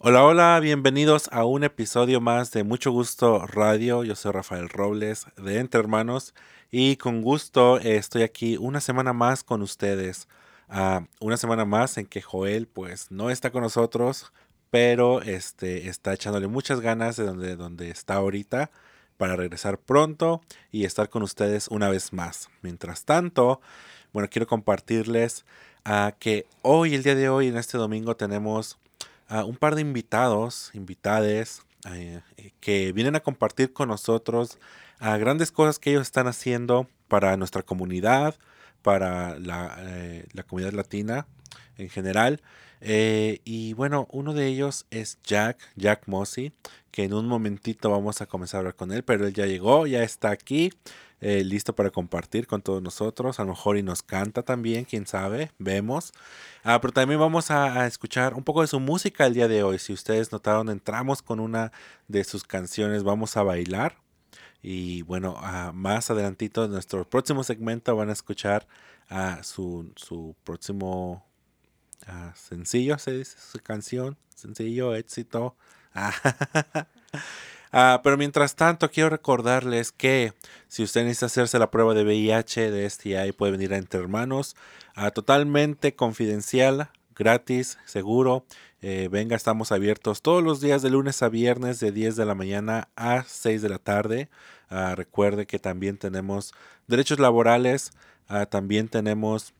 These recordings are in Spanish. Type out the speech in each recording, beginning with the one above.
Hola, hola, bienvenidos a un episodio más de Mucho Gusto Radio. Yo soy Rafael Robles de Entre Hermanos y con gusto eh, estoy aquí una semana más con ustedes. Ah, una semana más en que Joel pues no está con nosotros, pero este, está echándole muchas ganas de donde, donde está ahorita para regresar pronto y estar con ustedes una vez más. Mientras tanto, bueno, quiero compartirles ah, que hoy, el día de hoy, en este domingo, tenemos un par de invitados, invitades, eh, que vienen a compartir con nosotros a grandes cosas que ellos están haciendo para nuestra comunidad, para la, eh, comunidad latina en general. Eh, y bueno, uno de ellos es Jack, Jack Mossy, que en un momentito vamos a comenzar a hablar con él, pero él ya llegó, ya está aquí. Eh, listo para compartir con todos nosotros. A lo mejor y nos canta también, quién sabe, vemos. Ah, pero también vamos a, escuchar un poco de su música el día de hoy. Si ustedes notaron, entramos con una de sus canciones, vamos a bailar. Y bueno, ah, más adelantito en nuestro próximo segmento van a escuchar a su, su próximo ah, sencillo, se dice, su canción, sencillo, éxito. pero mientras tanto, quiero recordarles que si usted necesita hacerse la prueba de VIH, de STI, puede venir a Entre Hermanos, ah, totalmente confidencial, gratis, seguro. Eh, venga, estamos abiertos todos los días de lunes a viernes de 10 de la mañana a 6 de la tarde. Ah, recuerde que también tenemos derechos laborales, también tenemos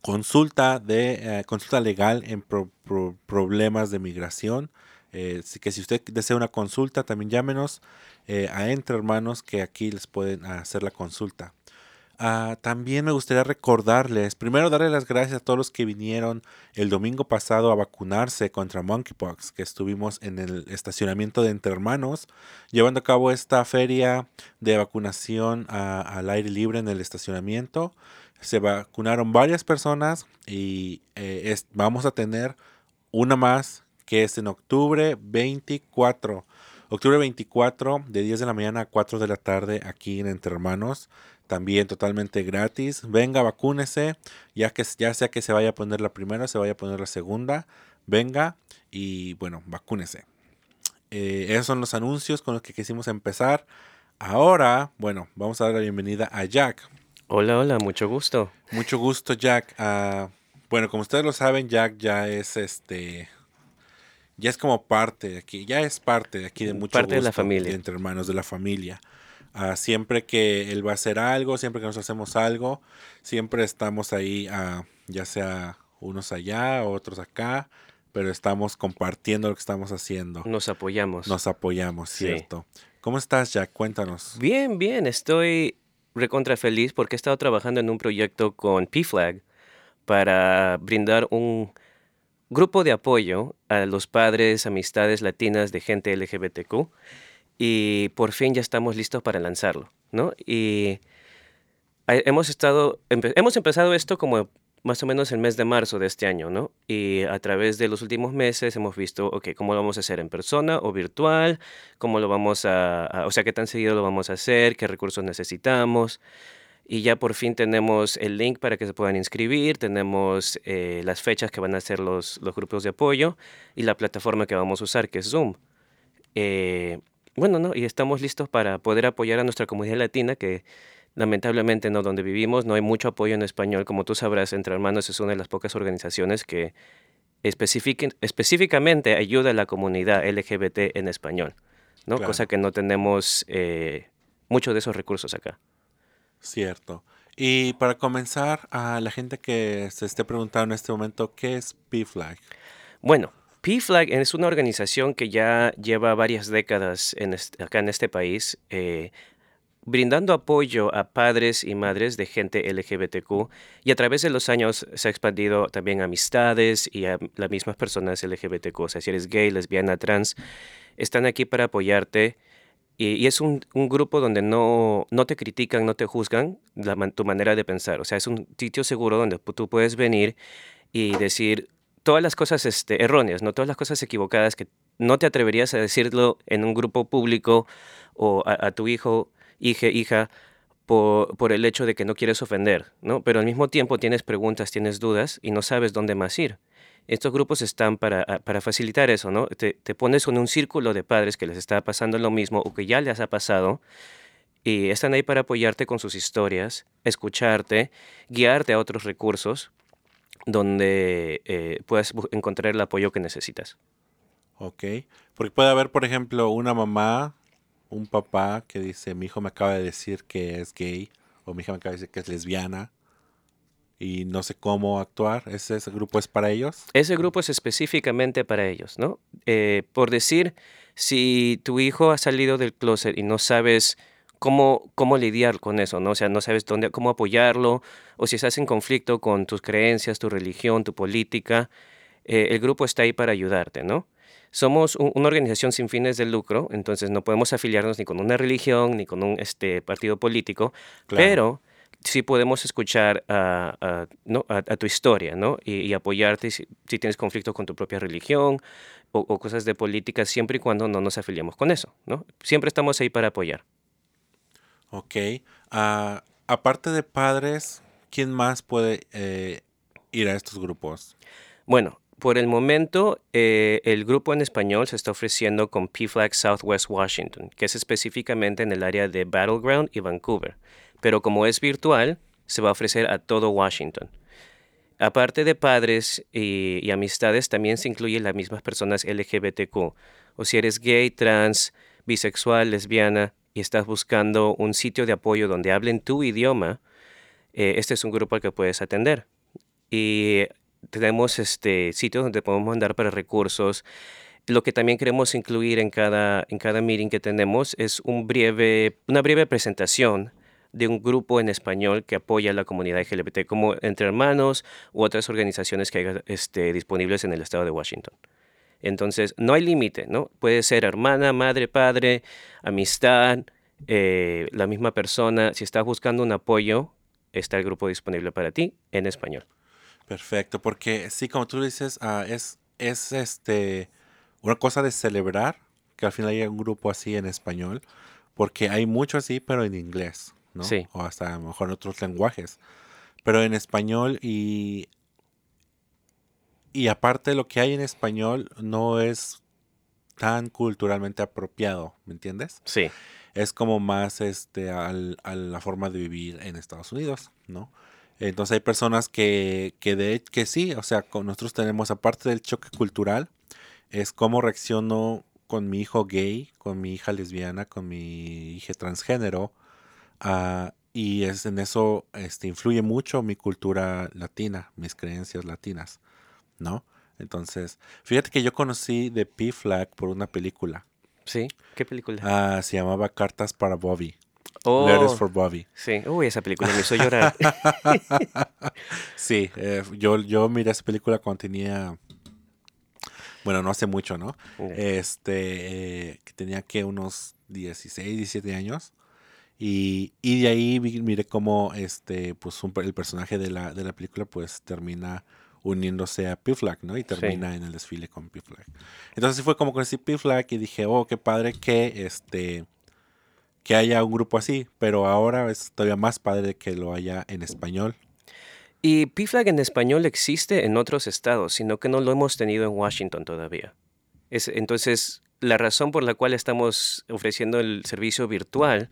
consulta de eh, consulta legal en problemas de migración. Eh, que si usted desea una consulta, también llámenos eh, a Entre Hermanos que aquí les pueden hacer la consulta. Ah, también me gustaría recordarles, primero darle las gracias a todos los que vinieron el domingo pasado a vacunarse contra monkeypox, que estuvimos en el estacionamiento de Entre Hermanos, llevando a cabo esta feria de vacunación al aire libre en el estacionamiento. Se vacunaron varias personas y eh, vamos a tener una más que es en octubre 24. Octubre 24 de 10 de la mañana a 4 de la tarde aquí en Entre Hermanos. También totalmente gratis. Venga, vacúnese. Ya, que, ya sea que se vaya a poner la primera, se vaya a poner la segunda. Venga y bueno, vacúnese. Eh, esos son los anuncios con los que quisimos empezar. Ahora, bueno, vamos a dar la bienvenida a Jack. Hola, hola, mucho gusto. Mucho gusto, Jack. Ah, bueno, como ustedes lo saben, Jack ya es este ya es como parte de aquí, ya es parte de aquí de mucho parte de la familia. entre hermanos de la familia. Ah, siempre que él va a hacer algo, siempre que nos hacemos algo, siempre estamos ahí, ah, ya sea unos allá, otros acá, pero estamos compartiendo lo que estamos haciendo. Nos apoyamos. Nos apoyamos, cierto. ¿Cómo estás, Jack? Cuéntanos. Bien, bien. Estoy recontra feliz porque he estado trabajando en un proyecto con PFLAG para brindar un grupo de apoyo a los padres, amistades latinas de gente LGBTQ y por fin ya estamos listos para lanzarlo, ¿no? Y hemos estado, hemos empezado esto como más o menos el mes de marzo de este año, ¿no? Y a través de los últimos meses hemos visto, ok, cómo lo vamos a hacer en persona o virtual, cómo lo vamos a o sea, qué tan seguido lo vamos a hacer, qué recursos necesitamos y ya por fin tenemos el link para que se puedan inscribir, tenemos eh, las fechas que van a ser los, los, grupos de apoyo y la plataforma que vamos a usar, que es Zoom. Eh, bueno, ¿no? y estamos listos para poder apoyar a nuestra comunidad latina, que lamentablemente no donde vivimos no hay mucho apoyo en español. Como tú sabrás, Entre Hermanos es una de las pocas organizaciones que específicamente ayuda a la comunidad LGBT en español, ¿no? cosa que no tenemos eh, muchos de esos recursos acá. Cierto. Y para comenzar, a la gente que se esté preguntando en este momento, ¿qué es PFLAG? Bueno, PFLAG es una organización que ya lleva varias décadas acá en este país, eh, brindando apoyo a padres y madres de gente LGBTQ y a través de los años se ha expandido también a amistades y a las mismas personas LGBTQ. O sea, si eres gay, lesbiana, trans, están aquí para apoyarte y, es un, grupo donde no, no te critican, no te juzgan tu manera de pensar. O sea, es un sitio seguro donde tú puedes venir y decir todas las cosas este, erróneas, no todas las cosas equivocadas que no te atreverías a decirlo en un grupo público o a, tu hijo, hija, hija, por, por, el hecho de que no quieres ofender, ¿no? Pero al mismo tiempo tienes preguntas, tienes dudas y no sabes dónde más ir. Estos grupos están para, ah, para facilitar eso, ¿no? Te, te pones con un círculo de padres que les está pasando lo mismo o que ya les ha pasado y están ahí para apoyarte con sus historias, escucharte, guiarte a otros recursos donde eh, puedas encontrar el apoyo que necesitas. Ok. Porque puede haber, por ejemplo, una mamá, un papá que dice, mi hijo me acaba de decir que es gay, o mi hija me acaba de decir que es lesbiana, y no sé cómo actuar. ¿Ese, ese grupo es para ellos? Ese grupo es específicamente para ellos, ¿no? Eh, por decir, si tu hijo ha salido del closet y no sabes cómo, cómo lidiar con eso, ¿no? O sea, no sabes dónde, cómo apoyarlo, o si estás en conflicto con tus creencias, tu religión, tu política, eh, el grupo está ahí para ayudarte, ¿no? Somos un- una organización sin fines de lucro, entonces no podemos afiliarnos ni con una religión ni con un este, partido político, Claro. pero sí podemos escuchar a, a- ¿no? a, a tu historia, ¿no? Y, y apoyarte si, si tienes conflicto con tu propia religión o, o cosas de política, siempre y cuando no nos afiliemos con eso, ¿no? Siempre estamos ahí para apoyar. Ok. Ah, aparte de padres, ¿quién más puede eh, ir a estos grupos? Bueno, por el momento, eh, el grupo en español se está ofreciendo con PFLAG Southwest Washington, que es específicamente en el área de Battleground y Vancouver. Pero como es virtual, se va a ofrecer a todo Washington. Aparte de padres y, y amistades, también se incluyen las mismas personas LGBTQ. O si eres gay, trans, bisexual, lesbiana y estás buscando un sitio de apoyo donde hablen tu idioma, eh, este es un grupo al que puedes atender. Y tenemos este sitios donde podemos mandar para recursos. Lo que también queremos incluir en cada, en cada meeting que tenemos es un breve, una breve presentación de un grupo en español que apoya a la comunidad LGBT, como Entre Hermanos u otras organizaciones que hay este, disponibles en el estado de Washington. Entonces, no hay límite, ¿no? Puede ser hermana, madre, padre, amistad, eh, la misma persona. Si estás buscando un apoyo, está el grupo disponible para ti en español. Perfecto, porque sí, como tú dices, ah, es, es este una cosa de celebrar que al final haya un grupo así en español, porque hay mucho así, pero en inglés, ¿no? Sí. O hasta a lo mejor en otros lenguajes. Pero en español y y aparte lo que hay en español no es tan culturalmente apropiado, ¿me entiendes? Sí, es como más este al- a la forma de vivir en Estados Unidos, ¿no? Entonces hay personas que, que de que sí, o sea, con nosotros tenemos, aparte del choque cultural, es cómo reacciono con mi hijo gay, con mi hija lesbiana, con mi hija transgénero, ah, y es en eso este, influye mucho mi cultura latina, mis creencias latinas, ¿no? Entonces, fíjate que yo conocí de P-Flag por una película. sí. ¿Qué película? Ah, se llamaba Cartas para Bobby. oh, Letters for Bobby. sí. Uy, esa película me hizo llorar. Sí, eh, yo, yo miré esa película cuando tenía, bueno, no hace mucho, ¿no? Este, eh, que tenía que unos 16, 17 años. Y, y de ahí miré cómo este, pues un el personaje de la, de la película pues termina uniéndose a P-Flag, ¿no? Y termina en el desfile con P-Flag. Entonces fue como conocí P-Flag y dije, oh, qué padre que este que haya un grupo así, pero ahora es todavía más padre que lo haya en español. Y PFLAG en español existe en otros estados, sino que no lo hemos tenido en Washington todavía. Es, entonces, la razón por la cual estamos ofreciendo el servicio virtual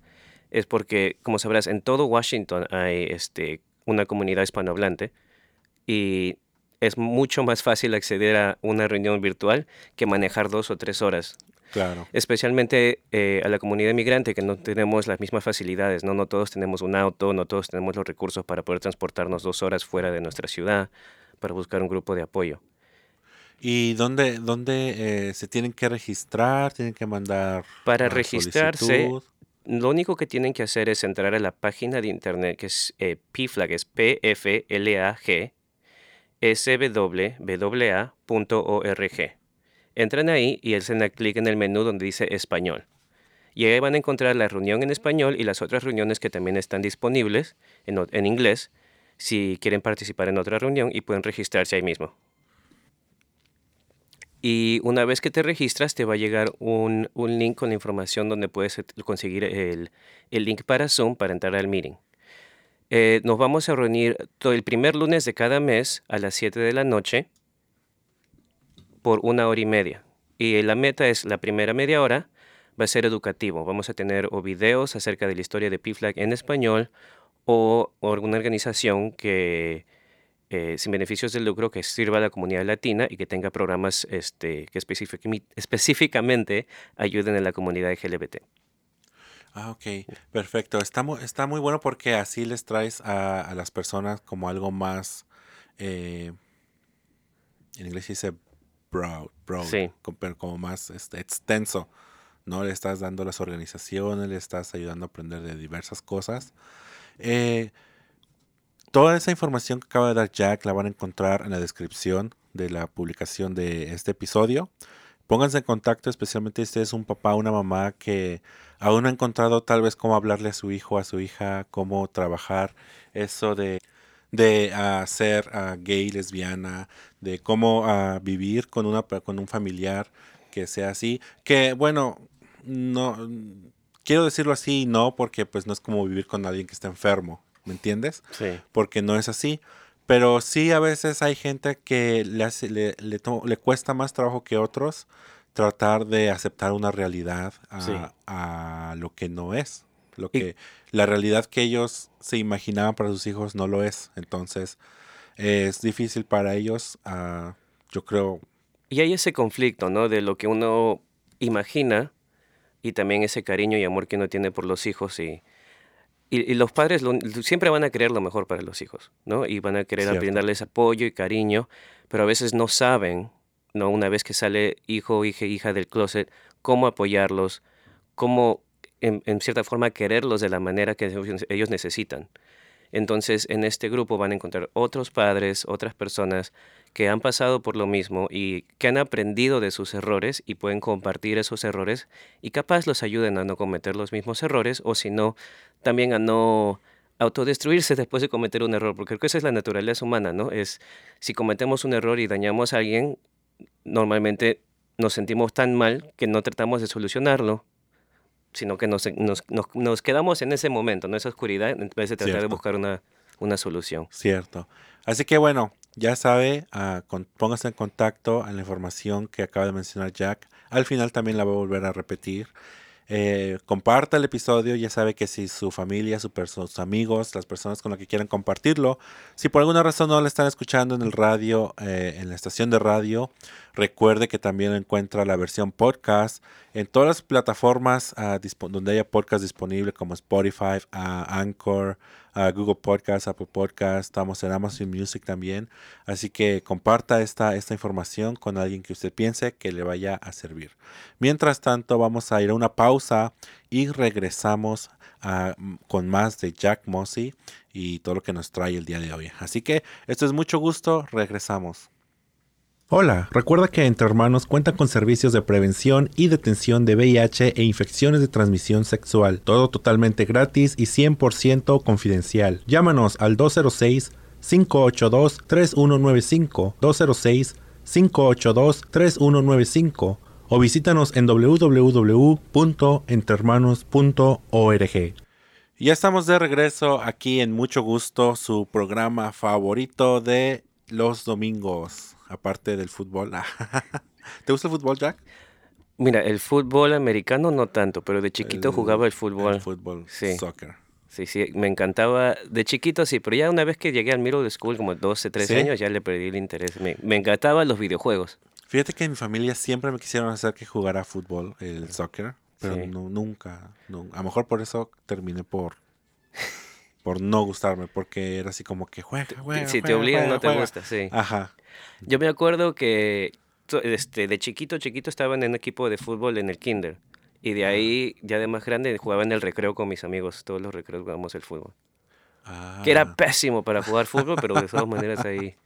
es porque, como sabrás, en todo Washington hay este, una comunidad hispanohablante y es mucho más fácil acceder a una reunión virtual que manejar dos o tres horas Claro. especialmente eh, a la comunidad inmigrante que no tenemos las mismas facilidades, ¿no? No todos tenemos un auto, no todos tenemos los recursos para poder transportarnos dos horas fuera de nuestra ciudad para buscar un grupo de apoyo. ¿Y dónde, dónde eh, se tienen que registrar? ¿Tienen que mandar Para registrarse, solicitud? Lo único que tienen que hacer es entrar a la página de internet que es eh, PFLAG, es P-F-L-A-G, swwa.org. Entran ahí y hacen clic en el menú donde dice español. Y ahí van a encontrar la reunión en español y las otras reuniones que también están disponibles en, inglés si quieren participar en otra reunión y pueden registrarse ahí mismo. Y una vez que te registras, te va a llegar un, un link con la información donde puedes conseguir el, el link para Zoom para entrar al meeting. Eh, nos vamos a reunir el primer lunes de cada mes a las 7 de la noche por una hora y media. Y la meta es la primera media hora va a ser educativo. Vamos a tener o videos acerca de la historia de PFLAG en español o, alguna organización que eh, sin beneficios de lucro que sirva a la comunidad latina y que tenga programas este, que específicamente ayuden a la comunidad LGBT. Ah, ok, perfecto. Está muy, está muy bueno porque así les traes a, las personas como algo más, eh, en inglés dice broad, broad como, más este, extenso, ¿no? Le estás dando las organizaciones, le estás ayudando a aprender de diversas cosas. Eh, toda esa información que acaba de dar Jack la van a encontrar en la descripción de la publicación de este episodio. Pónganse en contacto, especialmente si es un papá o una mamá que aún no ha encontrado tal vez cómo hablarle a su hijo, a su hija, cómo trabajar eso de, de uh, ser uh, gay, lesbiana, de cómo uh, vivir con, una, con un familiar que sea así. Que bueno, no quiero decirlo así, no, porque pues no es como vivir con alguien que está enfermo, ¿me entiendes? Sí. Porque no es así. Pero sí a veces hay gente que le, hace, le, le, cuesta más trabajo que otros tratar de aceptar una realidad a, lo que no es. Lo que, la realidad que ellos se imaginaban para sus hijos no lo es. Entonces es difícil para ellos, uh, yo creo. Y hay ese conflicto, ¿no? De lo que uno imagina y también ese cariño y amor que uno tiene por los hijos y, y, los padres siempre van a querer lo mejor para los hijos, ¿no? Y van a querer brindarles apoyo y cariño, pero a veces no saben, ¿no? Una vez que sale hijo, hija, hija del closet, cómo apoyarlos, cómo en, en cierta forma quererlos de la manera que ellos necesitan. Entonces, en este grupo van a encontrar otros padres, otras personas que han pasado por lo mismo y que han aprendido de sus errores y pueden compartir esos errores y capaz los ayuden a no cometer los mismos errores o si no, también a no autodestruirse después de cometer un error, porque creo que esa es la naturaleza humana, ¿no? Es si cometemos un error y dañamos a alguien, normalmente nos sentimos tan mal que no tratamos de solucionarlo sino que nos, nos, nos, quedamos en ese momento, en esa oscuridad, en vez de tratar de buscar una, una solución. Cierto. Así que bueno, ya sabe, uh, póngase en contacto en la información que acaba de mencionar Jack. Al final también la voy a volver a repetir. Eh, comparta el episodio, ya sabe que si su familia, sus amigos, las personas con las que quieran compartirlo, si por alguna razón no le están escuchando en el radio, eh, en la estación de radio, recuerde que también encuentra la versión podcast en todas las plataformas ah, donde haya podcast disponible como Spotify, ah, Anchor, Google Podcast, Apple Podcast, estamos en Amazon Music también. Así que comparta esta, esta información con alguien que usted piense que le vaya a servir. Mientras tanto, vamos a ir a una pausa y regresamos con más de Jack Mossy y todo lo que nos trae el día de hoy. Así que esto es mucho gusto, regresamos. Hola, recuerda que Entre Hermanos cuenta con servicios de prevención y detención de VIH e infecciones de transmisión sexual, todo totalmente gratis y 100% confidencial. Llámanos al 206-582-3195, 206-582-3195 o visítanos en www.entrehermanos.org. Ya estamos de regreso aquí en Mucho Gusto, su programa favorito de los domingos aparte del fútbol. ¿Te gusta el fútbol, Jack? Mira, el fútbol americano no tanto, pero de chiquito jugaba el fútbol. El fútbol, sí. soccer. Sí, sí, me encantaba. De chiquito sí, pero ya una vez que llegué al middle school, como 12, 13 años, ya le perdí el interés. Me, me encantaban los videojuegos. Fíjate que en mi familia siempre me quisieron hacer que jugara fútbol, el soccer, pero nunca, A lo mejor por eso terminé por por no gustarme, porque era así como que juega, juega. Si te obligan, no te gusta, sí. Ajá. Yo me acuerdo que este, de chiquito, chiquito estaba en un equipo de fútbol en el kinder. Y de ahí, ya de más grande, jugaba en el recreo con mis amigos. Todos los recreos jugábamos el fútbol. Que era ah. pésimo para jugar fútbol, pero de todas maneras ahí.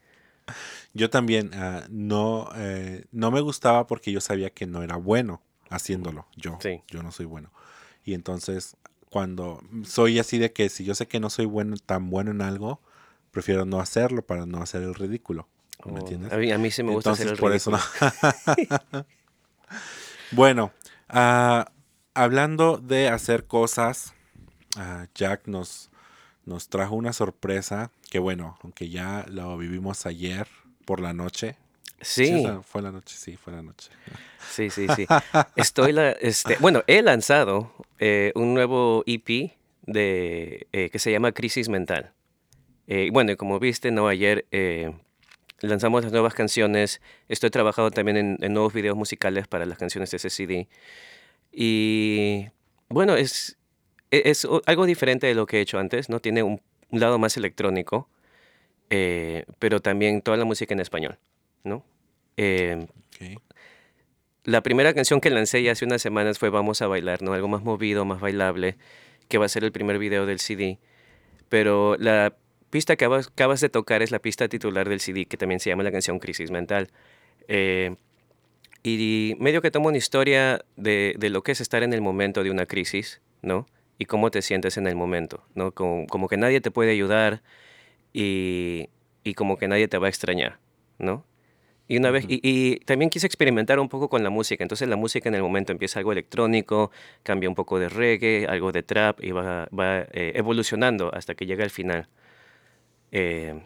Yo también ah, no, eh, no me gustaba porque yo sabía que no era bueno haciéndolo. Yo, yo no soy bueno. Y entonces, cuando soy así de que si yo sé que no soy bueno, tan bueno en algo, prefiero no hacerlo para no hacer el ridículo. ¿Me entiendes? A mí, sí me gusta hacer el por eso bueno, ah, hablando de hacer cosas, ah, Jack nos, nos trajo una sorpresa que bueno, aunque ya lo vivimos ayer por la noche. Sí. fue la noche, sí, fue la noche. Sí, sí, sí. Estoy la, este, bueno, he lanzado eh, un nuevo EP de, eh, que se llama Crisis Mental. Eh, bueno, como viste, no ayer lanzamos las nuevas canciones. Estoy trabajando también en, nuevos videos musicales para las canciones de ese CD. Y bueno, es, e, es, algo diferente de lo que he hecho antes, ¿no? Tiene un, lado más electrónico, pero también toda la música en español, ¿no? Eh, la primera canción que lancé ya hace unas semanas fue Vamos a bailar, ¿no? Algo más movido, más bailable, que va a ser el primer video del CD. Pero la pista que acabas, de tocar es la pista titular del CD, que también se llama la canción Crisis Mental. Eh, y medio que tomo una historia de, lo que es estar en el momento de una crisis, ¿no? Y cómo te sientes en el momento, ¿no? Como, como que nadie te puede ayudar y, y como que nadie te va a extrañar, ¿no? Y una vez, y, también quise experimentar un poco con la música. Entonces la música en el momento empieza algo electrónico, cambia un poco de reggae, algo de trap y va, va eh, evolucionando hasta que llega al final. Eh,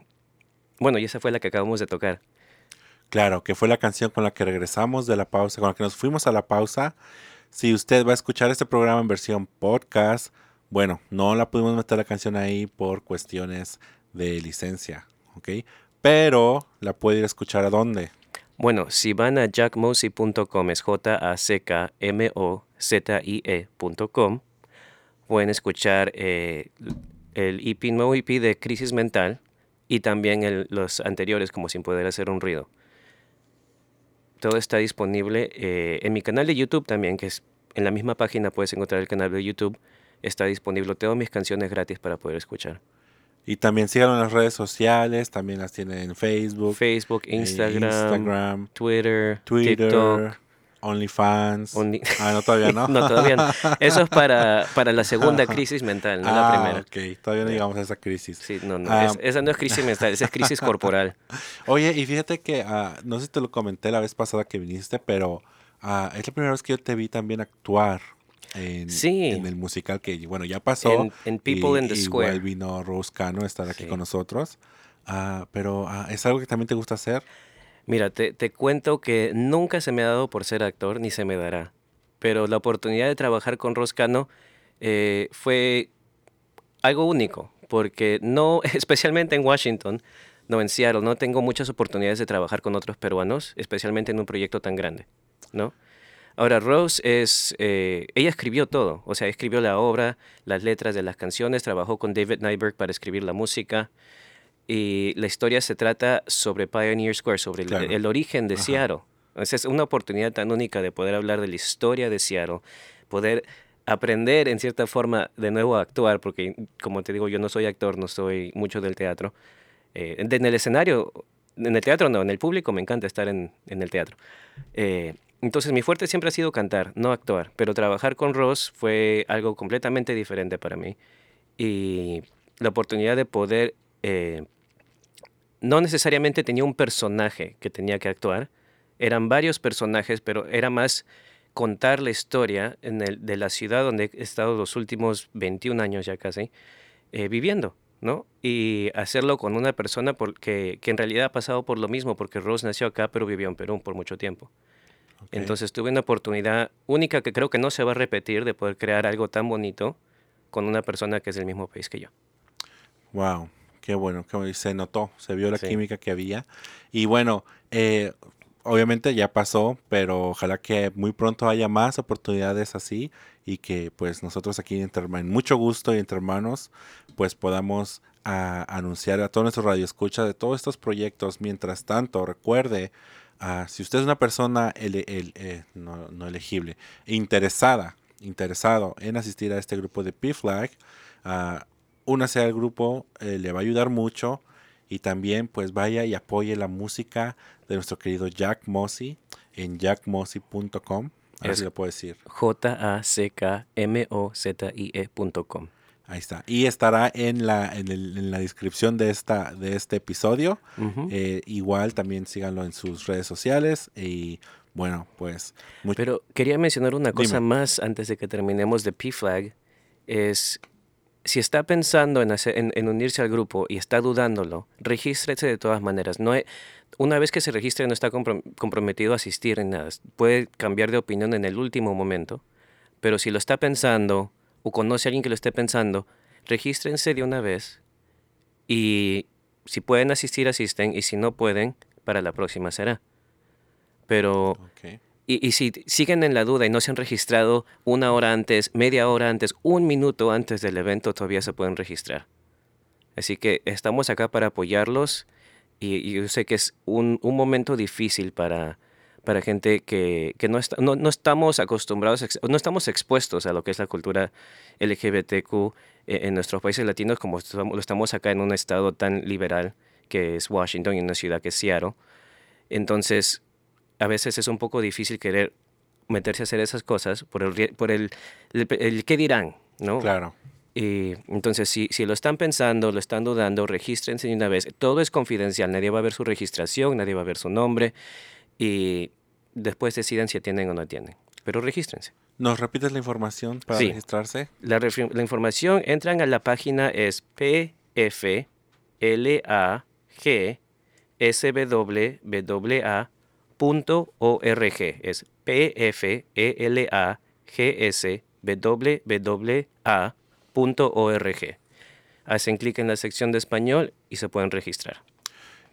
bueno, y esa fue la que acabamos de tocar. Claro, que fue la canción con la que regresamos de la pausa, con la que nos fuimos a la pausa. Si usted va a escuchar este programa en versión podcast, bueno, no la pudimos meter la canción ahí por cuestiones de licencia, ¿ok? pero la puede ir a escuchar a dónde. Bueno, si van a jackmosey.com, es J-A-C-K-M-O-Z-I-E.com, pueden escuchar eh, el EP, nuevo EP de Crisis Mental y también los anteriores, como Sin Poder Hacer un Ruido. Todo está disponible eh, en mi canal de YouTube también, que es en la misma página puedes encontrar el canal de YouTube. Está disponible todas mis canciones gratis para poder escuchar. Y también síganlo en las redes sociales, también las tienen en Facebook. Facebook, eh, Instagram, Twitter, TikTok. OnlyFans. Ah, no, todavía no. no, todavía no. Eso es para, para la segunda crisis mental, no la ah, primera. ok. Todavía no llegamos a esa crisis. Sí, no, no. Ah, esa no es crisis mental, esa es crisis corporal. Oye, y fíjate que, no sé si te lo comenté la vez pasada que viniste, pero es la primera vez que yo te vi también actuar en, sí. en el musical que, bueno, ya pasó. En, People in the Square. Igual vino Rose Cano a estar aquí con nosotros. Uh, pero uh, ¿es algo que también te gusta hacer? Mira, te, te, cuento que nunca se me ha dado por ser actor, ni se me dará. Pero la oportunidad de trabajar con Rose Cano eh, fue algo único, porque no, especialmente en Washington, no en Seattle, no tengo muchas oportunidades de trabajar con otros peruanos, especialmente en un proyecto tan grande, ¿no? Ahora, Rose es, eh, ella escribió todo, o sea, escribió la obra, las letras de las canciones, trabajó con David Nyberg para escribir la música y la historia se trata sobre Pioneer Square, sobre el, origen de Seattle. es una oportunidad tan única de poder hablar de la historia de Seattle, poder aprender en cierta forma de nuevo a actuar, porque como te digo, yo no soy actor, no soy mucho del teatro. Eh, en el escenario, en el teatro no, en el público me encanta estar en, en el teatro. Eh, entonces mi fuerte siempre ha sido cantar, no actuar, pero trabajar con Ross fue algo completamente diferente para mí. Y la oportunidad de poder, eh, no necesariamente tenía un personaje que tenía que actuar, eran varios personajes, pero era más contar la historia en el, de la ciudad donde he estado los últimos 21 años ya casi, eh, viviendo. ¿no? Y hacerlo con una persona porque, que en realidad ha pasado por lo mismo, porque Ross nació acá, pero vivió en Perú por mucho tiempo. Entonces tuve una oportunidad única que creo que no se va a repetir de poder crear algo tan bonito con una persona que es del mismo país que yo. Wow, qué bueno, que se notó, se vio la química que había. Y bueno, eh, obviamente ya pasó, pero ojalá que muy pronto haya más oportunidades así y que pues nosotros aquí en mucho gusto y entre hermanos pues podamos ah, anunciar a todos nuestros radioescuchas de todos estos proyectos. Mientras tanto, recuerde Ah, si usted es una persona eh, no, elegible, interesada, interesado en asistir a este grupo de P-Flag, uh, únase al grupo, eh, le va a ayudar mucho y también pues vaya y apoye la música de nuestro querido Jack Mossy en jackmossy.com. Así lo puedo decir. J-A-C-K-M-O-Z-I-E.com. Ahí está. Y estará en la, en, el, en la descripción de, esta, de este episodio. Eh, igual también síganlo en sus redes sociales. Y bueno, pues... Pero quería mencionar una cosa más antes de que terminemos de P-Flag. Es si está pensando en, unirse al grupo y está dudándolo, regístrese de todas maneras. No una vez que se registre no está comprometido a asistir en nada. Puede cambiar de opinión en el último momento, pero si lo está pensando o conoce a alguien que lo esté pensando, regístrense de una vez y si pueden asistir, asisten y si no pueden, para la próxima será. Pero y, si siguen en la duda y no se han registrado una hora antes, media hora antes, un minuto antes del evento, todavía se pueden registrar. Así que estamos acá para apoyarlos y, yo sé que es un, momento difícil para, para gente que, no, no, estamos acostumbrados, no estamos expuestos a lo que es la cultura LGBTQ e, en, nuestros países latinos como lo estamos acá en un estado tan liberal que es Washington y una ciudad que es Seattle. Entonces, a veces es un poco difícil querer meterse a hacer esas cosas por el, por el, el, qué dirán, ¿no? Claro. Y entonces, si, si lo están pensando, lo están dudando, regístrense una vez. Todo es confidencial, nadie va a ver su registración, nadie va a ver su nombre y después decidan si tienen o no tienen. Pero regístrense. ¿Nos repites la información para registrarse? La, la, información, entran a la página es pflag swwa .org. Es p f e l a g s w. Hacen clic en la sección de español y se pueden registrar.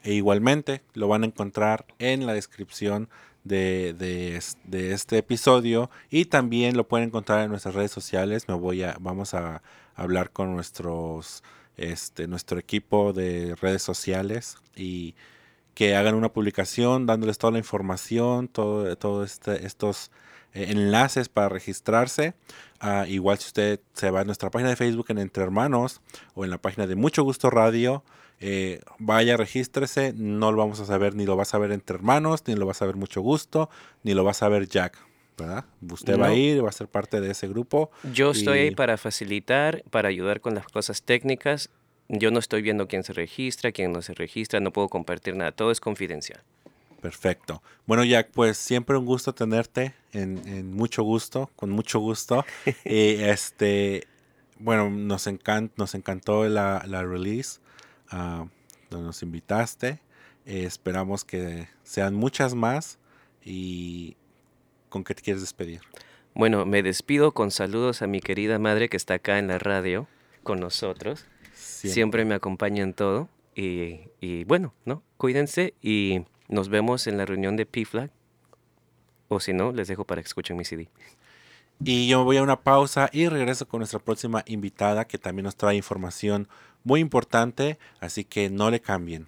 E igualmente lo van a encontrar en la descripción de, de, este episodio y también lo pueden encontrar en nuestras redes sociales. Me voy a, vamos a hablar con nuestros, este, nuestro equipo de redes sociales y que hagan una publicación dándoles toda la información, todo, todo este, estos eh, enlaces para registrarse. Ah, igual si usted se va a nuestra página de Facebook en Entre Hermanos o en la página de Mucho Gusto Radio, eh, vaya, regístrese, no lo vamos a saber, ni lo vas a ver Entre Hermanos, ni lo vas a ver Mucho Gusto, ni lo vas a ver Jack. ¿verdad? Usted va a ir, va a ser parte de ese grupo. Yo estoy ahí para facilitar, para ayudar con las cosas técnicas yo no estoy viendo quién se registra, quién no se registra, no puedo compartir nada, todo es confidencial. Perfecto. Bueno, Jack, pues siempre un gusto tenerte, en, mucho gusto, con mucho gusto. y este, bueno, nos, encant, nos encantó la, la release, uh, nos invitaste. Eh, esperamos que sean muchas más. ¿Y con qué te quieres despedir? Bueno, me despido con saludos a mi querida madre que está acá en la radio con nosotros. Siempre, me acompaña en todo. Y, bueno, ¿no? Cuídense y nos vemos en la reunión de PFLAG. O si no, les dejo para que escuchen mi CD. Y yo me voy a una pausa y regreso con nuestra próxima invitada que también nos trae información muy importante, así que no le cambien.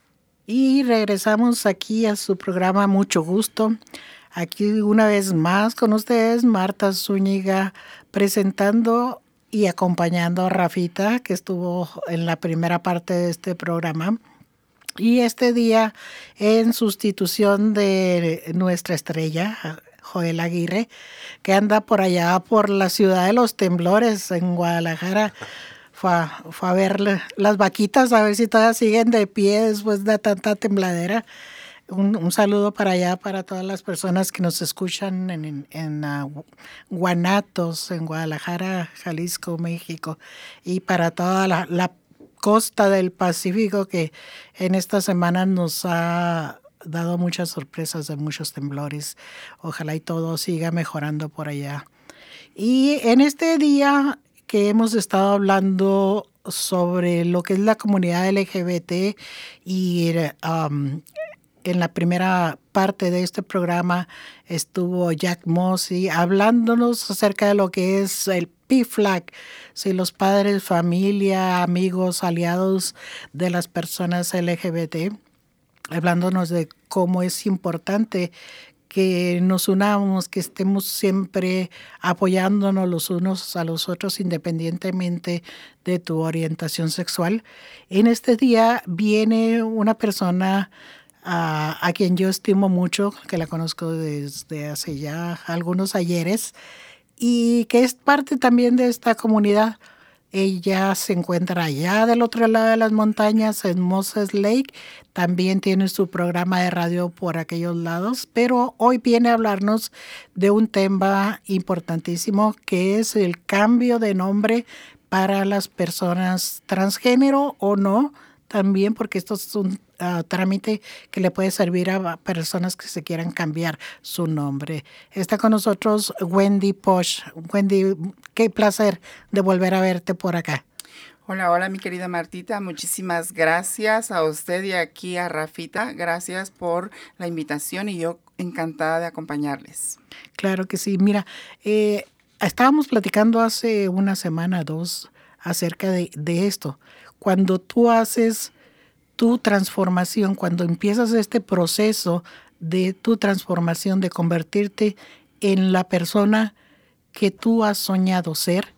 Y regresamos aquí a su programa Mucho Gusto. Aquí una vez más con ustedes, Marta Zúñiga, presentando y acompañando a Rafita, que estuvo en la primera parte de este programa. Y este día, en sustitución de nuestra estrella, Joel Aguirre, que anda por allá, por la ciudad de los temblores, en Guadalajara, fue a, ver las vaquitas, a ver si todas siguen de pie después de tanta tembladera. Un, saludo para allá, para todas las personas que nos escuchan en, en, Guanatos, en Guadalajara, Jalisco, México, y para toda la, la costa del Pacífico que en esta semana nos ha dado muchas sorpresas de muchos temblores. Ojalá y todo siga mejorando por allá. Y en este día que hemos estado hablando sobre lo que es la comunidad LGBT y um, en la primera parte de este programa estuvo Jack Mossy hablándonos acerca de lo que es el PFLAG, si los padres, familia, amigos, aliados de las personas LGBT, hablándonos de cómo es importante que nos unamos, que estemos siempre apoyándonos los unos a los otros independientemente de tu orientación sexual. En este día viene una persona a, a quien yo estimo mucho, que la conozco desde hace ya algunos ayeres y que es parte también de esta comunidad. Ella se encuentra allá del otro lado de las montañas, en Moses Lake. También tiene su programa de radio por aquellos lados, pero hoy viene a hablarnos de un tema importantísimo que es el cambio de nombre para las personas transgénero o no, también porque esto es un uh, trámite que le puede servir a personas que se quieran cambiar su nombre. Está con nosotros Wendy Posh. Wendy, qué placer de volver a verte por acá. Hola, hola mi querida Martita, muchísimas gracias a usted y aquí a Rafita, gracias por la invitación y yo encantada de acompañarles. Claro que sí, mira, eh, estábamos platicando hace una semana, dos, acerca de, de esto cuando tú haces tu transformación, cuando empiezas este proceso de tu transformación, de convertirte en la persona que tú has soñado ser,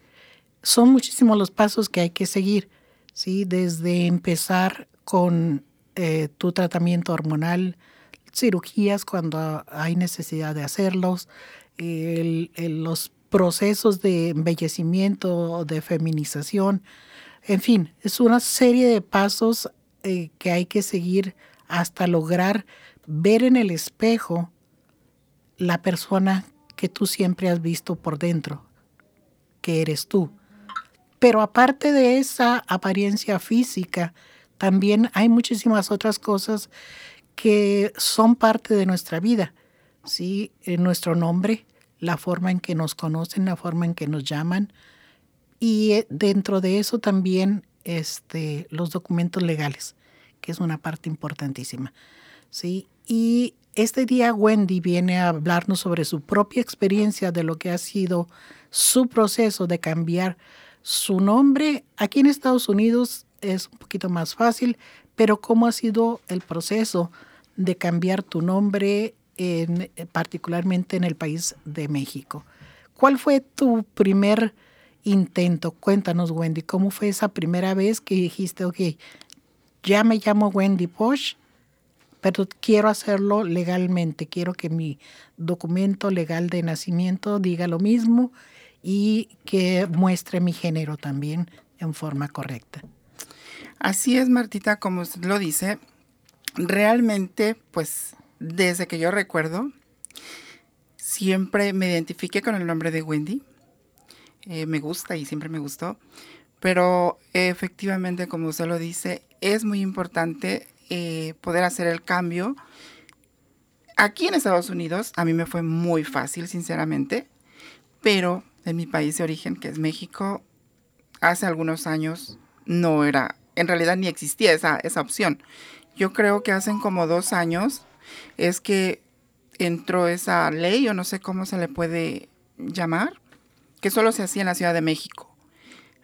son muchísimos los pasos que hay que seguir, ¿sí? Desde empezar con eh, tu tratamiento hormonal, cirugías cuando hay necesidad de hacerlos, los procesos de embellecimiento, de feminización, en fin, es una serie de pasos eh, que hay que seguir hasta lograr ver en el espejo la persona que tú siempre has visto por dentro, que eres tú. Pero aparte de esa apariencia física, también hay muchísimas otras cosas que son parte de nuestra vida. ¿sí? nuestro nombre, la forma en que nos conocen, la forma en que nos llaman, y eh, dentro de eso también este, los documentos legales, que es una parte importantísima. ¿sí? Y este día Wendy viene a hablarnos sobre su propia experiencia de lo que ha sido su proceso de cambiar su nombre. Aquí en Estados Unidos es un poquito más fácil, pero cómo ha sido el proceso de cambiar tu nombre, en, particularmente en el país de México. ¿Cuál fue tu primer intento. Cuéntanos, Wendy, ¿cómo fue esa primera vez que dijiste, ok, ya me llamo Wendy Posh, pero quiero hacerlo legalmente, quiero que mi documento legal de nacimiento diga lo mismo y que muestre mi género también en forma correcta. Así es, Martita, como lo dice, realmente, pues, desde que yo recuerdo, siempre me identifiqué con el nombre de Wendy eh, me gusta y siempre me gustó. Pero efectivamente, como usted lo dice, es muy importante eh, poder hacer el cambio. Aquí en Estados Unidos, a mí me fue muy fácil, sinceramente, pero en mi país de origen, que es México, hace algunos años no era, en realidad ni existía esa, esa opción. Yo creo que hace como dos años es que entró esa ley, o no sé cómo se le puede llamar, que solo se hacía en la Ciudad de México.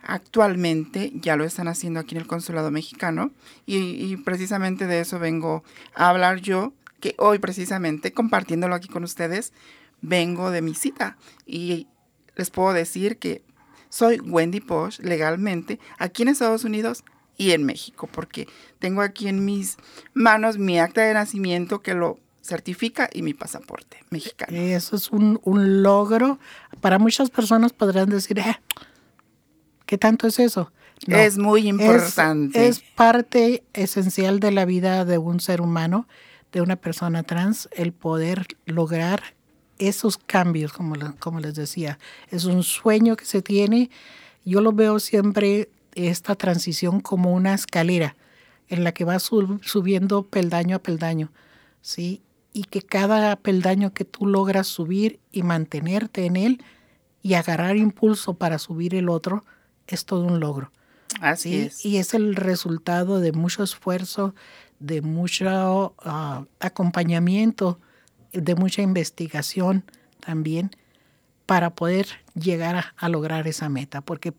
Actualmente ya lo están haciendo aquí en el Consulado Mexicano y, precisamente de eso vengo a hablar yo, que hoy precisamente compartiéndolo aquí con ustedes, vengo de mi cita y les puedo decir que soy Wendy Posh legalmente aquí en Estados Unidos y en México, porque tengo aquí en mis manos mi acta de nacimiento que lo certifica y mi pasaporte mexicano. Eso es un, logro. Para muchas personas podrán decir, eh, ¿qué tanto es eso? es muy importante. Es, parte esencial de la vida de un ser humano, de una persona trans, el poder lograr esos cambios, como, como les decía. Es un sueño que se tiene. Yo lo veo siempre, esta transición, como una escalera en la que va subiendo peldaño a peldaño. ¿sí? Y que cada peldaño que tú logras subir y mantenerte en él y agarrar impulso para subir el otro es todo un logro. Así es. Y es el resultado de mucho esfuerzo, de mucho ah, acompañamiento, de mucha investigación también para poder llegar a lograr esa meta. Porque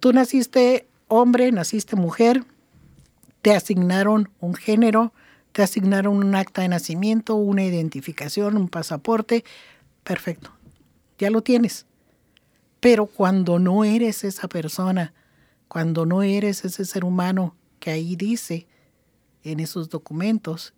tú naciste hombre, naciste mujer, te asignaron un género, te asignaron un acta de nacimiento, una identificación, un pasaporte, perfecto, ya lo tienes. Pero cuando no eres esa persona, cuando no eres ese ser humano que ahí dice en esos documentos,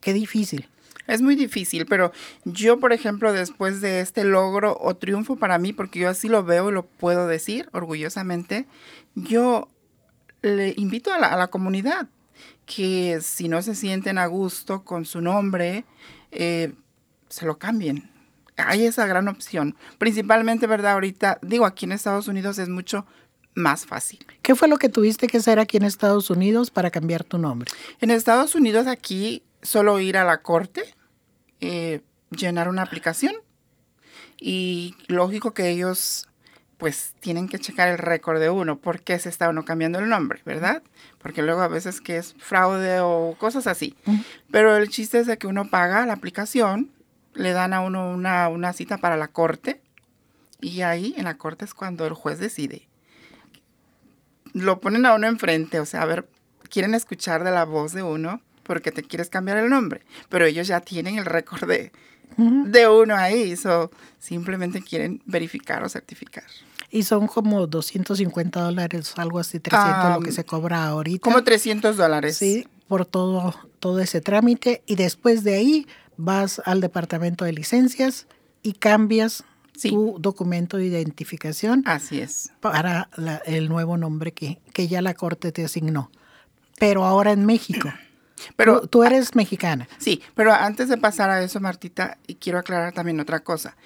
qué difícil. Es muy difícil, pero yo, por ejemplo, después de este logro o triunfo para mí, porque yo así lo veo y lo puedo decir orgullosamente, yo le invito a la, comunidad que si no se sienten a gusto con su nombre, eh, se lo cambien. Hay esa gran opción. Principalmente, ¿verdad? Ahorita, digo, aquí en Estados Unidos es mucho más fácil. ¿Qué fue lo que tuviste que hacer aquí en Estados Unidos para cambiar tu nombre? En Estados Unidos aquí solo ir a la corte, eh, llenar una aplicación y lógico que ellos pues tienen que checar el récord de uno, por qué se está uno cambiando el nombre, ¿verdad? Porque luego a veces que es fraude o cosas así. Pero el chiste es de que uno paga la aplicación, le dan a uno una, una cita para la corte y ahí en la corte es cuando el juez decide. Lo ponen a uno enfrente, o sea, a ver, quieren escuchar de la voz de uno porque te quieres cambiar el nombre, pero ellos ya tienen el récord de, uno ahí, so, simplemente quieren verificar o certificar. Y son como 250 dólares, algo así, 300 lo que se cobra ahorita. Como 300 dólares. Sí, por todo, todo ese trámite. Y después de ahí vas al departamento de licencias y cambias tu documento de identificación. Así es. Para el nuevo nombre que, que ya la corte te asignó. Pero ahora en México. Pero tú, eres mexicana. Sí, pero antes de pasar a eso, Martita, quiero aclarar también otra cosa,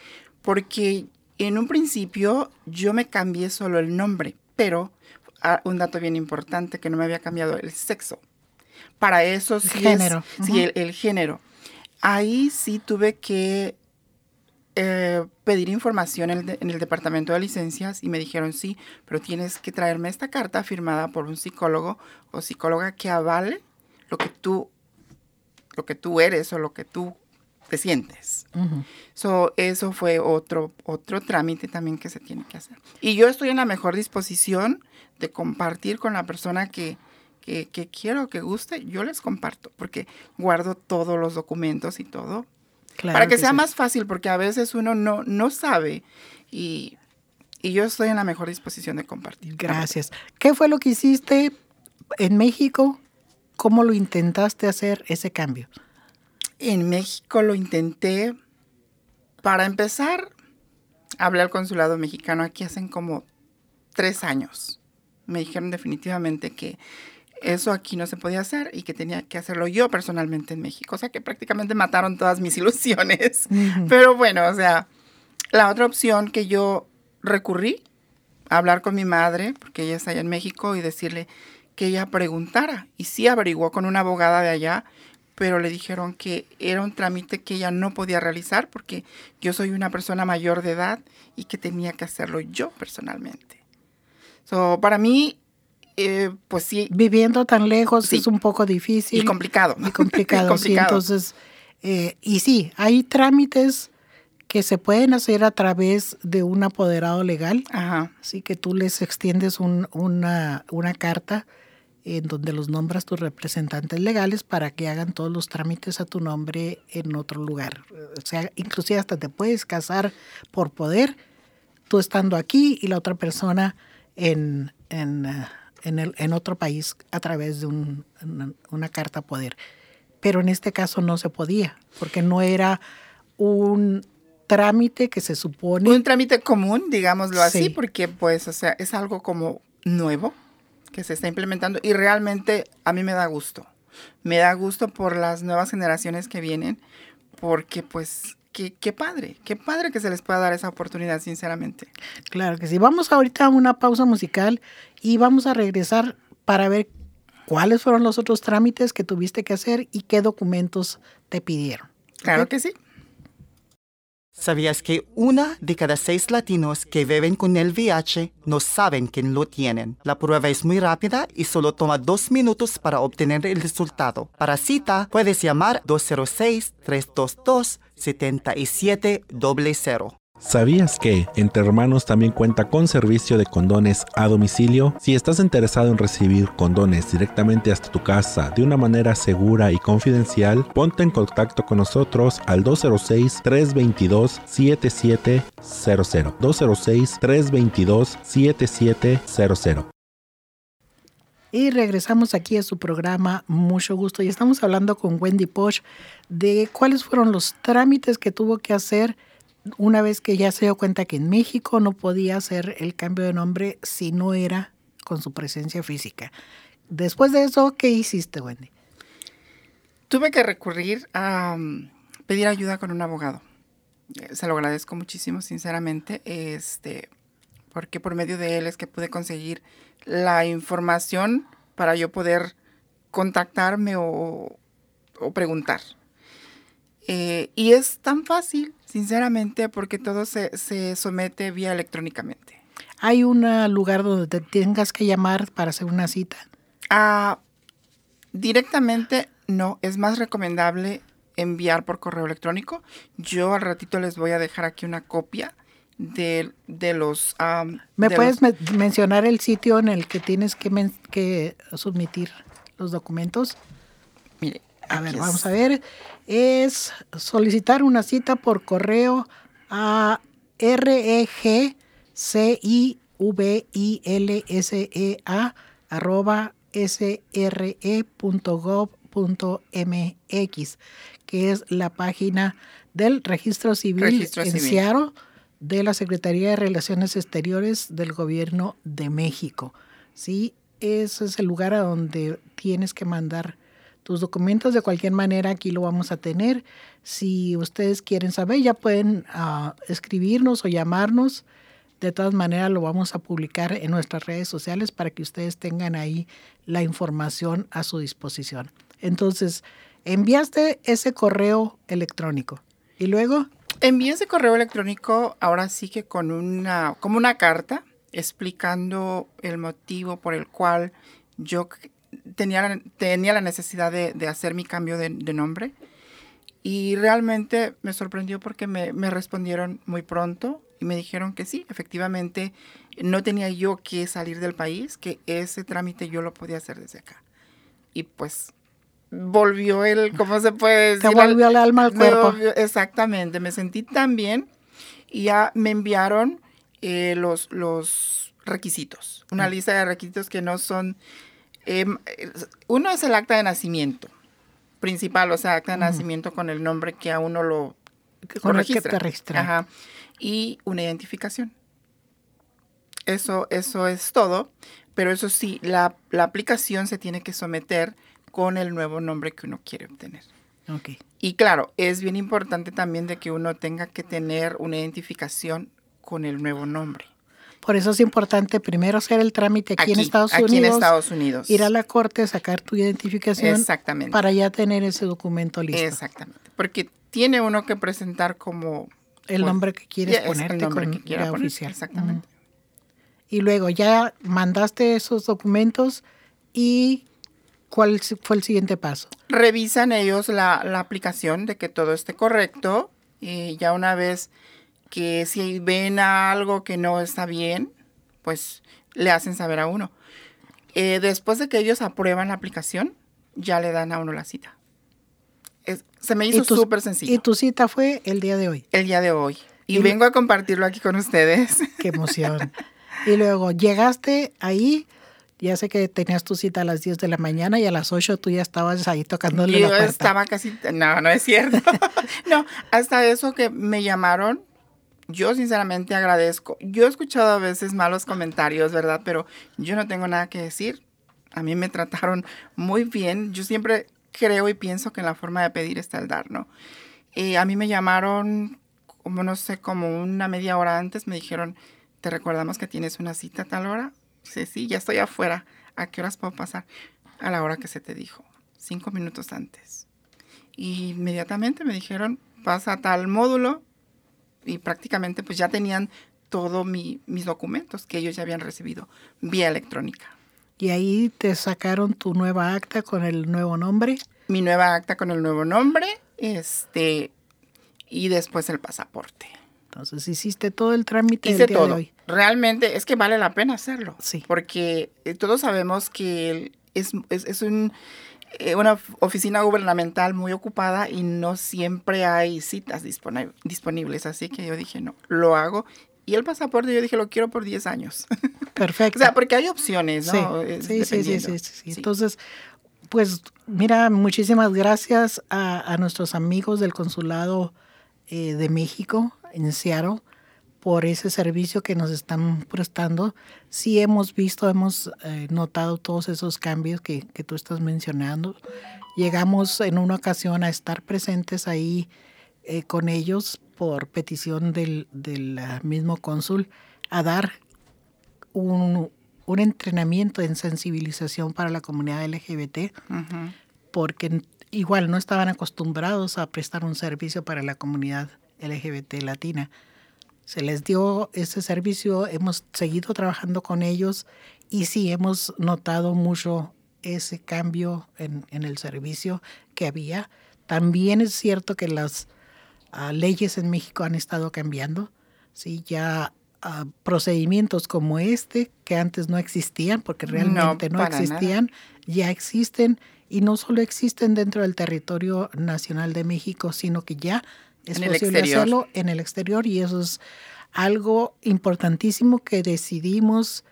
porque en un principio yo me cambié solo el nombre, pero ah, un dato bien importante que no me había cambiado el sexo. Para eso sí género. sí, el, género. Ahí sí tuve que eh, pedir información en el, en el, departamento de licencias y me dijeron sí, pero tienes que traerme esta carta firmada por un psicólogo o psicóloga que avale lo que tú, lo que tú eres o lo que tú te sientes. eso fue otro, otro trámite también que se tiene que hacer. Y yo estoy en la mejor disposición de compartir con la persona que, que, que quiero, que guste, yo les comparto, porque guardo todos los documentos y todo. para que, sea más fácil, porque a veces uno no, no sabe y, y yo estoy en la mejor disposición de compartir. Gracias. ¿Qué fue lo que hiciste en México ¿Cómo lo intentaste hacer ese cambio? En México lo intenté. Para empezar, hablé al consulado mexicano aquí hacen como tres años. Me dijeron definitivamente que eso aquí no se podía hacer y que tenía que hacerlo yo personalmente en México. O sea que prácticamente mataron todas mis ilusiones. Pero bueno, o sea, la otra opción que yo recurrí, a hablar con mi madre, porque ella está allá en México, y decirle, que ella preguntara. Y sí averiguó con una abogada de allá, pero le dijeron que era un trámite que ella no podía realizar porque yo soy una persona mayor de edad y que tenía que hacerlo yo personalmente. So, para mí, eh, pues sí. Viviendo tan lejos es un poco difícil. Y complicado. Y complicado, sí. Entonces, eh, y sí, hay trámites que se pueden hacer a través de un apoderado legal. Ajá. Así que tú les extiendes una, una carta en donde los nombras tus representantes legales para que hagan todos los trámites a tu nombre en otro lugar. O sea, inclusive hasta te puedes casar por poder, tú estando aquí y la otra persona en, en, eh, el, en otro país a través de un, una, carta poder. Pero en este caso no se podía, porque no era un trámite que se supone... Un trámite común, digámoslo así, porque pues, o sea, es algo como nuevo que se está implementando y realmente a mí me da gusto. Me da gusto por las nuevas generaciones que vienen, porque pues qué, qué padre, qué padre que se les pueda dar esa oportunidad, sinceramente. Claro que sí. Vamos ahorita a una pausa musical y vamos a regresar para ver cuáles fueron los otros trámites que tuviste que hacer y qué documentos te pidieron. Claro que sí. ¿Sabías que una de cada seis latinos que viven con el VIH no saben que lo tienen? La prueba es muy rápida y solo toma dos minutos para obtener el resultado. Para cita, puedes llamar 206-322-7700. ¿Sabías que Entre Hermanos también cuenta con servicio de condones a domicilio? Si estás interesado en recibir condones directamente hasta tu casa de una manera segura y confidencial, ponte en contacto con nosotros al 206-322-7700. 206-322-7700. Y regresamos aquí a su programa Mucho Gusto y estamos hablando con Wendy Posh de cuáles fueron los trámites que tuvo que hacer una vez que ya se dio cuenta que en México no podía hacer el cambio de nombre si no era con su presencia física. Después de eso, ¿qué hiciste, Wendy? Tuve que recurrir a um, pedir ayuda con un abogado. Eh, se lo agradezco muchísimo, sinceramente, este, porque por medio de él es que pude conseguir la información para yo poder contactarme o, o preguntar. Eh, y es tan fácil, sinceramente, porque todo se, se somete vía electrónicamente. ¿Hay un lugar donde te tengas que llamar para hacer una cita? Ah, directamente no, es más recomendable enviar por correo electrónico. Yo al ratito les voy a dejar aquí una copia de, de los... ¿Me de puedes los- me- mencionar el sitio en el que tienes que, men- que submitir los documentos? Mire, A ver, es. vamos a ver. Es solicitar una cita por correo a E regcivilsea arroba E sre.gov.mx, que es la página del Registro Civil Registro en Civil. Seattle de la Secretaría de Relaciones Exteriores del Gobierno de México. Sí, ese es el lugar a donde tienes que mandar tus documentos. De cualquier manera, aquí lo vamos a tener. Si ustedes quieren saber, ya pueden ah, escribirnos o llamarnos. De todas maneras, lo vamos a publicar en nuestras redes sociales para que ustedes tengan ahí la información a su disposición. Entonces, enviaste ese correo electrónico y luego, Envié ese correo electrónico ahora sí que con una, como una carta explicando el motivo por el cual yo tenía, la- tenía la necesidad de, de hacer mi cambio de, de nombre. Y realmente me sorprendió porque me, me respondieron muy pronto y me dijeron que sí, efectivamente no tenía yo que salir del país, que ese trámite yo lo podía hacer desde acá. Y pues volvió el, ¿cómo se puede te decir? Al- volvió el alma al me cuerpo. volvió- exactamente, me sentí tan bien y ya me enviaron eh, los, los requisitos, una Mm. lista de requisitos que no son, eh, uno es el acta de nacimiento principal, o sea, acta de nacimiento con el nombre que a uno lo Con lo el que te registran. Ajá. Y una identificación. Eso, eso es todo, pero eso sí, la, la aplicación se tiene que someter con el nuevo nombre que uno quiere obtener. Ok. Y claro, es bien importante también de que uno tenga que tener una identificación con el nuevo nombre. Por eso es importante primero hacer el trámite aquí, en Estados aquí Unidos, en Estados Unidos. ir a la corte, sacar tu identificación Exactamente. para ya tener ese documento listo. Exactamente. Porque tiene uno que presentar como El pues, nombre que quieres ya, es el ponerte nombre con que quiera poner, oficial. Exactamente. Y luego ya mandaste esos documentos y ¿cuál fue el siguiente paso? revisan ellos la, la aplicación de que todo esté correcto y ya una vez que si ven algo que no está bien, pues le hacen saber a uno. Eh, después de que ellos aprueban la aplicación, ya le dan a uno la cita. Es- se me hizo Y súper Y sencillo tu cita fue el día de hoy. el día de hoy. Y, Y- vengo a compartirlo aquí con ustedes. Qué emoción. y luego llegaste ahí, ya sé que tenías tu cita a las 10 de la mañana y a las 8 tú ya estabas ahí tocándole la Yo puerta. estaba casi, no, no es cierto. no, hasta eso que me llamaron, yo sinceramente agradezco. Yo he escuchado a veces malos comentarios, ¿verdad? Pero yo no tengo nada que decir. A mí me trataron muy bien. Yo siempre creo y pienso que la forma de pedir está el dar, ¿no? Eh, a mí me llamaron como, no sé, como una media hora antes, me dijeron, te recordamos que tienes una cita a tal hora. Dice, sí, ya estoy afuera. ¿A qué horas puedo pasar? A la hora que se te dijo, cinco minutos antes. Y inmediatamente me dijeron, pasa a tal módulo y prácticamente pues ya tenían todos mis documentos que ellos ya habían recibido vía electrónica. Y ahí te sacaron tu nueva acta con el nuevo nombre. Mi nueva acta con el nuevo nombre, este, y después el pasaporte. Entonces hiciste todo el trámite Hice el día de todo. hoy. Realmente es que vale la pena hacerlo. Sí. Porque eh, todos sabemos que es, es, es un, una f- oficina gubernamental muy ocupada y no siempre hay citas disponi- disponibles. Así que yo dije, no, lo hago. Y el pasaporte yo dije, lo quiero por 10 años. Perfecto. o sea, porque hay opciones, ¿no? Sí, sí, sí, sí, sí. Entonces, pues mira, muchísimas gracias a, a nuestros amigos del Consulado eh, de México en Seattle por ese servicio que nos están prestando. Sí hemos visto, hemos eh, notado todos esos cambios que, que tú estás mencionando. Llegamos en una ocasión a estar presentes ahí eh, con ellos por petición del, del ah, mismo cónsul a dar un, un entrenamiento en sensibilización para la comunidad LGBT Ujú. porque igual no estaban acostumbrados a prestar un servicio para la comunidad LGBT latina. Se les dio ese servicio, hemos seguido trabajando con ellos y sí hemos notado mucho ese cambio en, en el servicio que había. También es cierto que las ah, leyes en México han estado cambiando. Sí, ya ah, procedimientos como este, que antes no existían, porque No, realmente no, nada. existían, ya existen y no solo existen dentro del territorio nacional de México, sino que ya es En el posible exterior. hacerlo en el exterior y eso es algo importantísimo que decidimos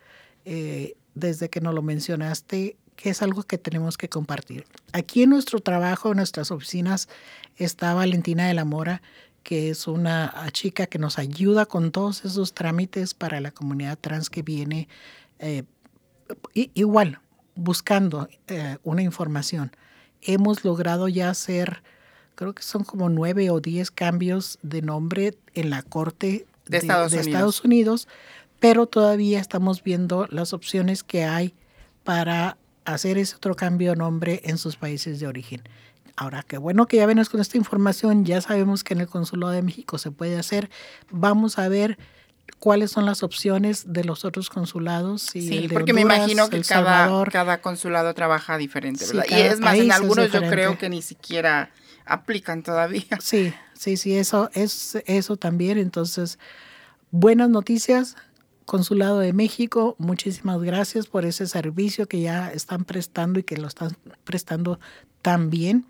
eh, desde que nos lo mencionaste, que es algo que tenemos que compartir. Aquí en nuestro trabajo, en nuestras oficinas, está Valentina de la Mora, que es una chica que nos ayuda con todos esos trámites para la comunidad trans que viene eh, igual buscando eh, una información. Hemos logrado ya hacer, creo que son como nueve o diez cambios de nombre en la Corte De Estados Unidos. Estados Unidos, pero todavía estamos viendo las opciones que hay para hacer ese otro cambio de nombre en sus países de origen. Ahora, qué bueno que ya venimos con esta información, ya sabemos que en el Consulado de México se puede hacer. Vamos a ver cuáles son las opciones de los otros consulados. si Sí, el de porque me imagino que cada, cada consulado trabaja diferente, Sí, ¿verdad? y es más, en algunos yo creo que ni siquiera aplican todavía. Sí, sí, sí, eso es eso también. Entonces, buenas noticias, Consulado de México, muchísimas gracias por ese servicio que ya están prestando y que lo están prestando tan bien.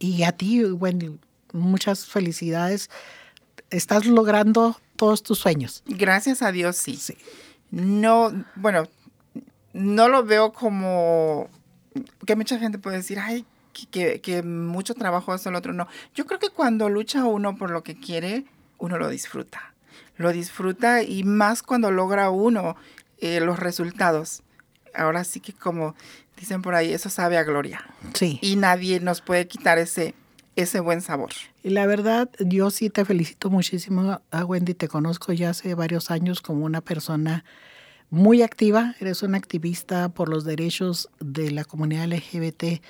Y a ti, Wendy, muchas felicidades. Estás logrando todos tus sueños. Gracias a Dios, sí. Sí. No, bueno, no lo veo como que mucha gente puede decir, ay, que, que- mucho trabajo eso, lo otro. No, yo creo que cuando lucha uno por lo que quiere, uno lo disfruta. Lo disfruta y más cuando logra uno eh, los resultados. Ahora sí que como dicen por ahí, eso sabe a gloria. Sí. Y nadie nos puede quitar ese, ese buen sabor. Y la verdad, yo sí te felicito muchísimo a Wendy. Te conozco ya hace varios años como una persona muy activa. Eres una activista por los derechos de la comunidad LGBT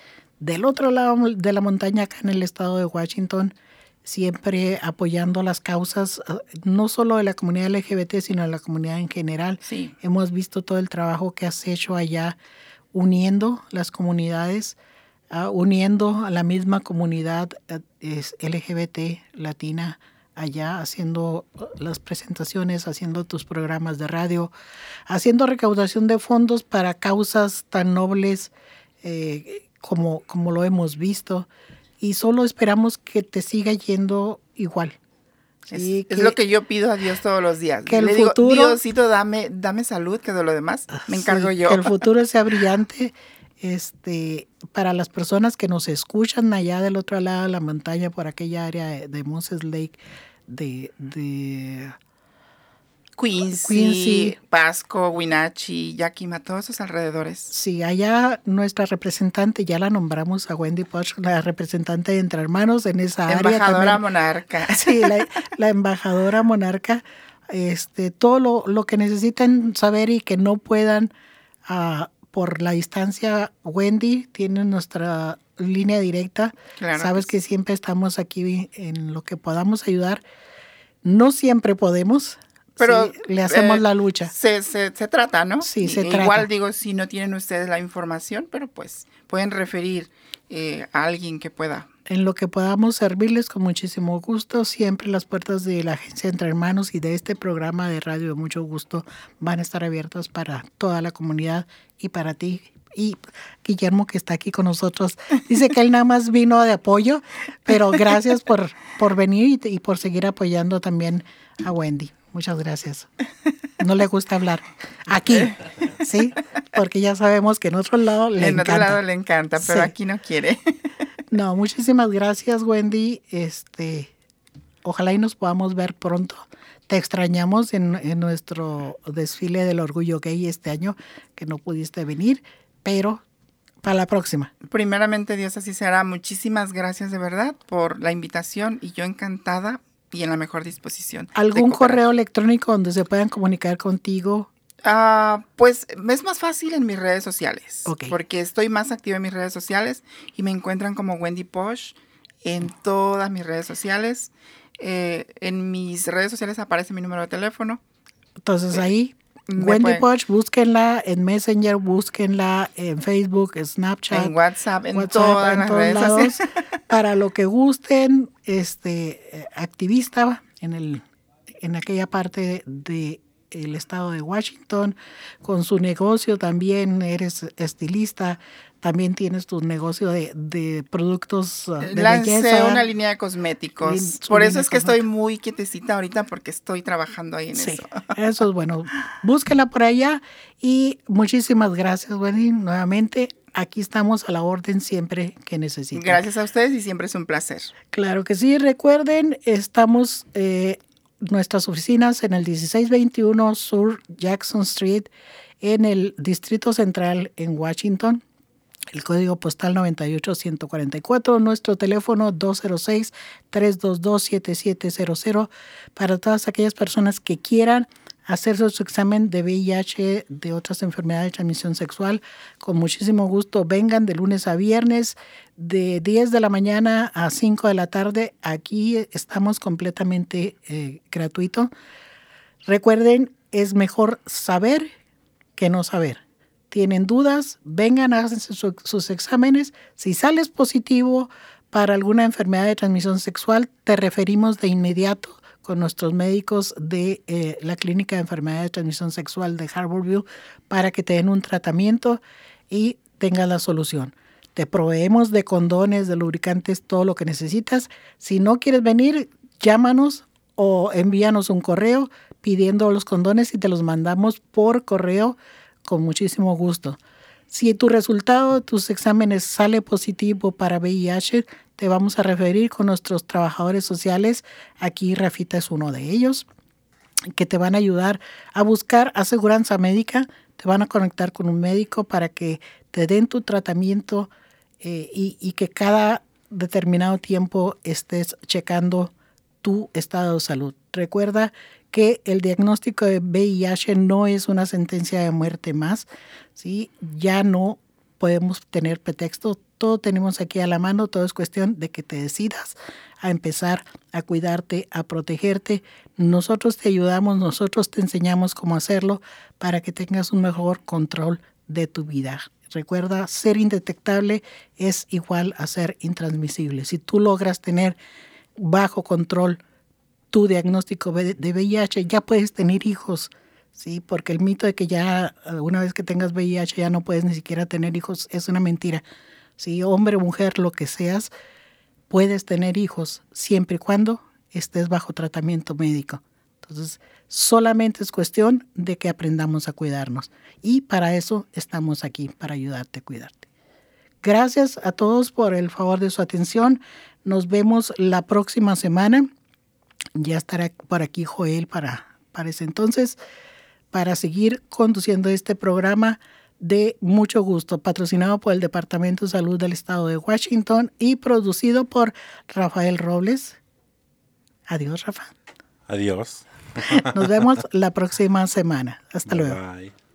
del otro lado de la montaña, acá en el estado de Washington, siempre apoyando las causas, eh, no solo de la comunidad LGBT, sino de la comunidad en general. Sí. Hemos visto todo el trabajo que has hecho allá uniendo las comunidades, ah, uniendo a la misma comunidad eh, es LGBT latina allá, haciendo eh, las presentaciones, haciendo tus programas de radio, haciendo recaudación de fondos para causas tan nobles eh, como, como lo hemos visto. Y solo esperamos que te siga yendo igual. Es, Sí, es lo que yo pido a Dios todos los días. que el Le digo, futuro- Diosito, dame, dame salud, que de lo demás me encargo Sí, yo. Que el futuro sea brillante. Este, para las personas que nos escuchan allá del otro lado de la montaña, por aquella área de, de Moses Lake, de, de Quincy, Quincy. Pasco, Wenatchee, Yakima, todos esos alrededores. Sí, allá nuestra representante, ya la nombramos a Wendy Poch, la representante de Entre Hermanos en esa área. Embajadora monarca. Sí, la, la embajadora monarca, este, todo lo, lo que necesiten saber y que no puedan ah, por la distancia, Wendy tiene nuestra línea directa. Claro Sabes que que siempre estamos aquí en lo que podamos ayudar. No siempre podemos, Pero sí, le hacemos eh, la lucha. Se, se, se trata, ¿no? Sí, se Igual trata. digo, si no tienen ustedes la información, pero pues pueden referir eh, a alguien que pueda en lo que podamos servirles con muchísimo gusto. Siempre las puertas de la agencia Entre Hermanos y de este programa de radio de mucho gusto van a estar abiertas para toda la comunidad y para ti. Y Guillermo, que está aquí con nosotros, dice que él nada más vino de apoyo, pero gracias por, por venir y, y por seguir apoyando también a Wendy. Muchas gracias. No le gusta hablar aquí, ¿sí? Porque ya sabemos que en otro lado le en encanta. otro lado le encanta, pero Sí. aquí no quiere. No, muchísimas gracias, Wendy. Este, ojalá y nos podamos ver pronto. Te extrañamos en, en nuestro desfile del orgullo gay este año, que no pudiste venir, pero para la próxima. Primeramente, Dios así será. Muchísimas gracias de verdad por la invitación y yo encantada y en la mejor disposición. ¿Algún correo electrónico donde se puedan comunicar contigo? Ah, pues es más fácil en mis redes sociales. Porque estoy más activa en mis redes sociales y me encuentran como Wendy Posh en todas mis redes sociales. Eh, en mis redes sociales aparece mi número de teléfono. Entonces ahí, me Wendy Poch, búsquenla en Messenger, búsquenla en Facebook, Snapchat. En WhatsApp, en WhatsApp, todas en las todos redes lados, para lo que gusten, este eh, activista en el en aquella parte de el estado de Washington, con su negocio también eres estilista, también tienes tu negocio de, de productos uh, de Lancé belleza. una línea de cosméticos. Por eso es que estoy muy quietecita ahorita porque estoy trabajando ahí en Sí, eso. eso es bueno. Búsquela por allá y muchísimas gracias, Wendy. Nuevamente, aquí estamos a la orden siempre que necesiten. Gracias a ustedes y siempre es un placer. Claro que sí. Recuerden, estamos eh, nuestras oficinas en el 1621 Sur Jackson Street, en el Distrito Central en Washington. El código postal 98144, nuestro teléfono 206-322-7700 para todas aquellas personas que quieran hacerse su examen de VIH, de otras enfermedades de transmisión sexual. Con muchísimo gusto, vengan de lunes a viernes, de 10 de la mañana a 5 de la tarde. Aquí estamos completamente eh, gratuito. Recuerden, es mejor saber que no saber. Tienen dudas, vengan, háganse su- sus exámenes. Si sales positivo para alguna enfermedad de transmisión sexual, te referimos de inmediato con nuestros médicos de eh, la Clínica de Enfermedades de Transmisión Sexual de Harborview para que te den un tratamiento y tengas la solución. Te proveemos de condones, de lubricantes, todo lo que necesitas. Si no quieres venir, llámanos o envíanos un correo pidiendo los condones y te los mandamos por correo con muchísimo gusto. Si tu resultado de tus exámenes sale positivo para VIH, te vamos a referir con nuestros trabajadores sociales. Aquí Rafita es uno de ellos, que te van a ayudar a buscar aseguranza médica. Te van a conectar con un médico para que te den tu tratamiento eh, y, que cada determinado tiempo estés checando tu estado de salud. Recuerda que el diagnóstico de VIH no es una sentencia de muerte más, ¿sí? Ya no podemos tener pretexto, todo tenemos aquí a la mano, todo es cuestión de que te decidas a empezar a cuidarte, a protegerte. Nosotros te ayudamos, nosotros te enseñamos cómo hacerlo para que tengas un mejor control de tu vida. Recuerda, ser indetectable es igual a ser intransmisible. Si tú logras tener bajo control tu diagnóstico de VIH, ya puedes tener hijos, ¿sí? Porque el mito de que ya eh, una vez que tengas VIH ya no puedes ni siquiera tener hijos es una mentira. ¿sí? Hombre mujer, lo que seas, puedes tener hijos siempre y cuando estés bajo tratamiento médico. Entonces, solamente es cuestión de que aprendamos a cuidarnos. Y para eso estamos aquí, para ayudarte a cuidarte. Gracias a todos por el favor de su atención. Nos vemos la próxima semana. Ya estará por aquí Joel para, para ese entonces, para seguir conduciendo este programa de mucho gusto, patrocinado por el Departamento de Salud del Estado de Washington y producido por Rafael Robles. Adiós, Rafa. Adiós. Nos vemos la próxima semana. Hasta luego. Bye.